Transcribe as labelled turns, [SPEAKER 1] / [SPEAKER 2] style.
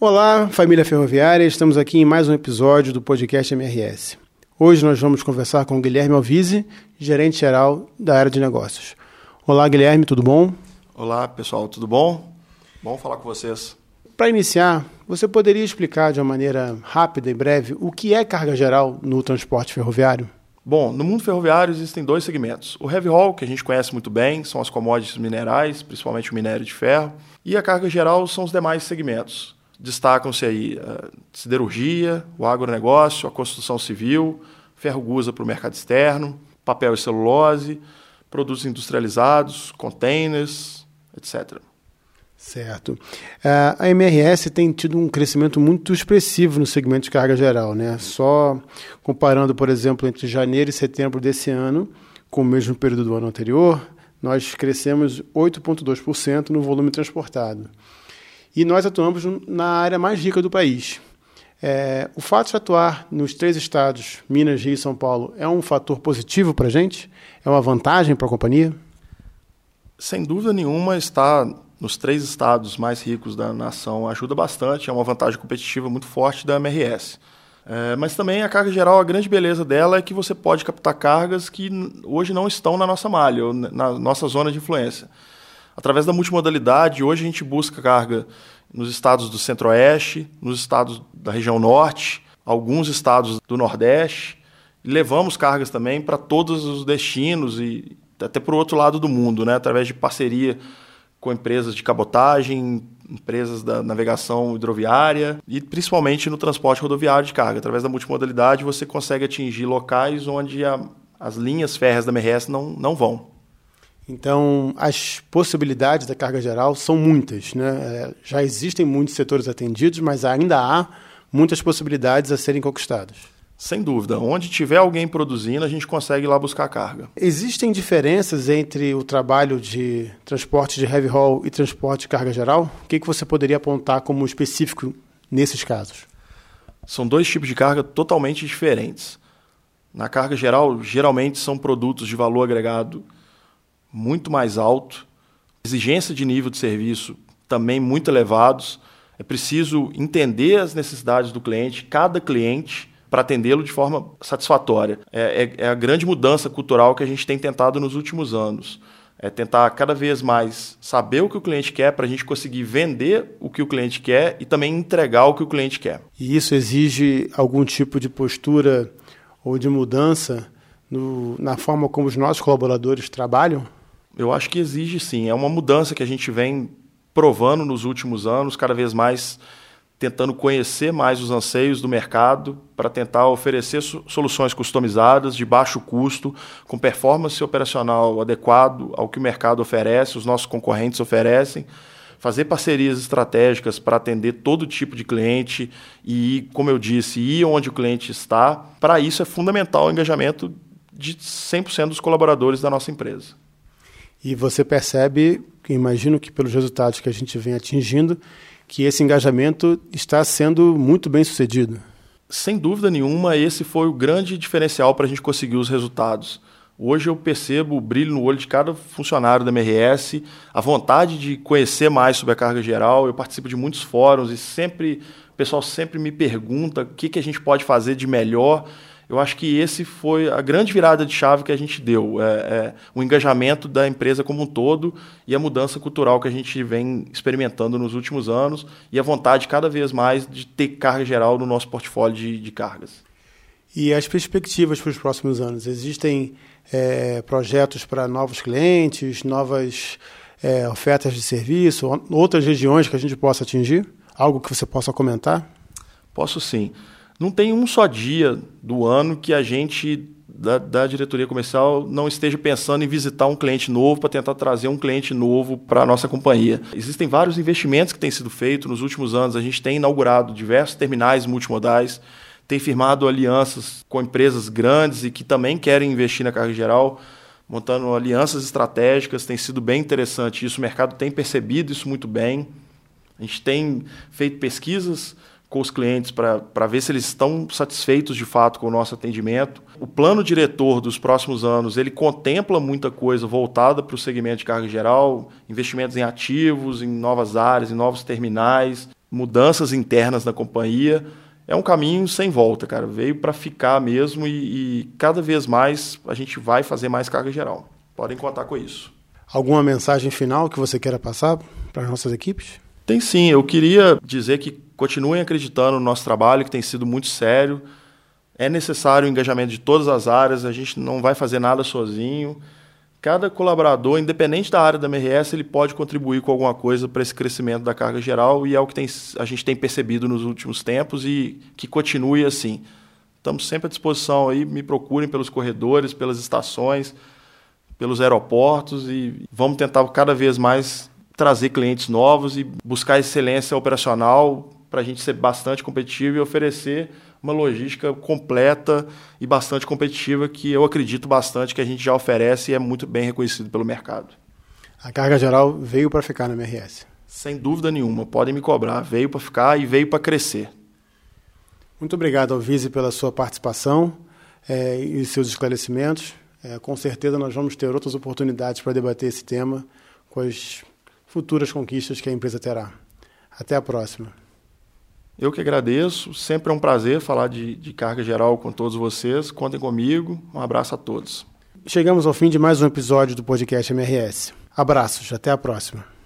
[SPEAKER 1] Olá, família ferroviária, estamos aqui em mais um episódio do podcast MRS. Hoje nós vamos conversar com o Guilherme Alvise, gerente geral da área de negócios. Olá, Guilherme, tudo bom?
[SPEAKER 2] Olá, pessoal, tudo bom? Bom falar com vocês.
[SPEAKER 1] Para iniciar, você poderia explicar de uma maneira rápida e breve o que é carga geral no transporte ferroviário?
[SPEAKER 2] Bom, no mundo ferroviário existem dois segmentos. O heavy haul, que a gente conhece muito bem, são as commodities minerais, principalmente o minério de ferro, e a carga geral são os demais segmentos. Destacam-se aí a siderurgia, o agronegócio, a construção civil, ferro gusa para o mercado externo, papel e celulose, produtos industrializados, containers, etc.
[SPEAKER 1] Certo. Uh, a MRS tem tido um crescimento muito expressivo no segmento de carga geral. Né? Só comparando, por exemplo, entre janeiro e setembro desse ano, com o mesmo período do ano anterior, nós crescemos 8,2% no volume transportado. E nós atuamos na área mais rica do país. É, o fato de atuar nos três estados, Minas, Rio e São Paulo, é um fator positivo para a gente? É uma vantagem para a companhia?
[SPEAKER 2] Sem dúvida nenhuma, está nos três estados mais ricos da nação ajuda bastante, é uma vantagem competitiva muito forte da MRS. É, mas também a carga geral, a grande beleza dela é que você pode captar cargas que hoje não estão na nossa malha, na nossa zona de influência. Através da multimodalidade, hoje a gente busca carga nos estados do Centro-Oeste, nos estados da região Norte, alguns estados do Nordeste, levamos cargas também para todos os destinos e até para o outro lado do mundo, né, através de parceria com empresas de cabotagem, empresas da navegação hidroviária e principalmente no transporte rodoviário de carga. Através da multimodalidade, você consegue atingir locais onde a, as linhas férreas da MRS não, não vão.
[SPEAKER 1] Então, as possibilidades da carga geral são muitas. Né? É, já existem muitos setores atendidos, mas ainda há muitas possibilidades a serem conquistadas.
[SPEAKER 2] Sem dúvida. Onde tiver alguém produzindo, a gente consegue ir lá buscar carga.
[SPEAKER 1] Existem diferenças entre o trabalho de transporte de heavy haul e transporte de carga geral? O que, que você poderia apontar como específico nesses casos?
[SPEAKER 2] São dois tipos de carga totalmente diferentes. Na carga geral, geralmente são produtos de valor agregado muito mais alto, exigência de nível de serviço também muito elevados. É preciso entender as necessidades do cliente, cada cliente para atendê-lo de forma satisfatória. É, é, é, a grande mudança cultural que a gente tem tentado nos últimos anos. É tentar cada vez mais saber o que o cliente quer para a gente conseguir vender o que o cliente quer e também entregar o que o cliente quer.
[SPEAKER 1] E isso exige algum tipo de postura ou de mudança no, na forma como os nossos colaboradores trabalham?
[SPEAKER 2] Eu acho que exige sim. É uma mudança que a gente vem provando nos últimos anos, cada vez mais tentando conhecer mais os anseios do mercado para tentar oferecer soluções customizadas, de baixo custo, com performance operacional adequado ao que o mercado oferece, os nossos concorrentes oferecem, fazer parcerias estratégicas para atender todo tipo de cliente e, como eu disse, ir onde o cliente está. Para isso é fundamental o engajamento de 100% dos colaboradores da nossa empresa.
[SPEAKER 1] E você percebe, imagino que pelos resultados que a gente vem atingindo, que esse engajamento está sendo muito bem sucedido.
[SPEAKER 2] Sem dúvida nenhuma, esse foi o grande diferencial para a gente conseguir os resultados. Hoje eu percebo o brilho no olho de cada funcionário da MRS, a vontade de conhecer mais sobre a carga geral. Eu participo de muitos fóruns e sempre o pessoal sempre me pergunta o que, que a gente pode fazer de melhor eu acho que esse foi a grande virada de chave que a gente deu, é, é, o engajamento da empresa como um todo e a mudança cultural que a gente vem experimentando nos últimos anos e a vontade cada vez mais de ter carga geral no nosso portfólio de, de cargas.
[SPEAKER 1] E as perspectivas para os próximos anos? Existem é, projetos para novos clientes, novas é, ofertas de serviço, outras regiões que a gente possa atingir? Algo que você possa comentar?
[SPEAKER 2] Posso sim. Não tem um só dia do ano que a gente da, da, diretoria comercial não esteja pensando em visitar um cliente novo para tentar trazer um cliente novo para a nossa companhia. Existem vários investimentos que têm sido feitos nos últimos anos. A gente tem inaugurado diversos terminais multimodais, tem firmado alianças com empresas grandes e que também querem investir na carga geral, montando alianças estratégicas. Tem sido bem interessante isso. O mercado tem percebido isso muito bem. A gente tem feito pesquisas com os clientes para ver se eles estão satisfeitos de fato com o nosso atendimento. O plano diretor dos próximos anos ele contempla muita coisa voltada para o segmento de carga geral, investimentos em ativos, em novas áreas, em novos terminais. mudanças internas na companhia. É um caminho sem volta, cara. Veio para ficar mesmo e, e cada vez mais a gente vai fazer mais carga geral. Podem contar com isso.
[SPEAKER 1] Alguma mensagem final que você queira passar para as nossas equipes?
[SPEAKER 2] Tem sim. Eu queria dizer que continuem acreditando no nosso trabalho, que tem sido muito sério. É necessário o engajamento de todas as áreas, a gente não vai fazer nada sozinho. Cada colaborador, independente da área da MRS, ele pode contribuir com alguma coisa para esse crescimento da carga geral e é o que tem, a gente tem percebido nos últimos tempos e que continue assim. Estamos sempre à disposição aí, me procurem pelos corredores, pelas estações, pelos aeroportos e vamos tentar cada vez mais trazer clientes novos e buscar excelência operacional para a gente ser bastante competitivo e oferecer uma logística completa e bastante competitiva que eu acredito bastante que a gente já oferece e é muito bem reconhecido pelo mercado.
[SPEAKER 1] A carga geral veio para ficar na MRS.
[SPEAKER 2] Sem dúvida nenhuma, podem me cobrar. Veio para ficar e veio para crescer.
[SPEAKER 1] Muito obrigado, Alvise, pela sua participação é, e seus esclarecimentos. É, com certeza nós vamos ter outras oportunidades para debater esse tema com as futuras conquistas que a empresa terá. Até a próxima.
[SPEAKER 2] Eu que agradeço, sempre é um prazer falar de, de carga geral com todos vocês. Contem comigo. Um abraço a todos.
[SPEAKER 1] Chegamos ao fim de mais um episódio do podcast MRS. Abraços, até a próxima.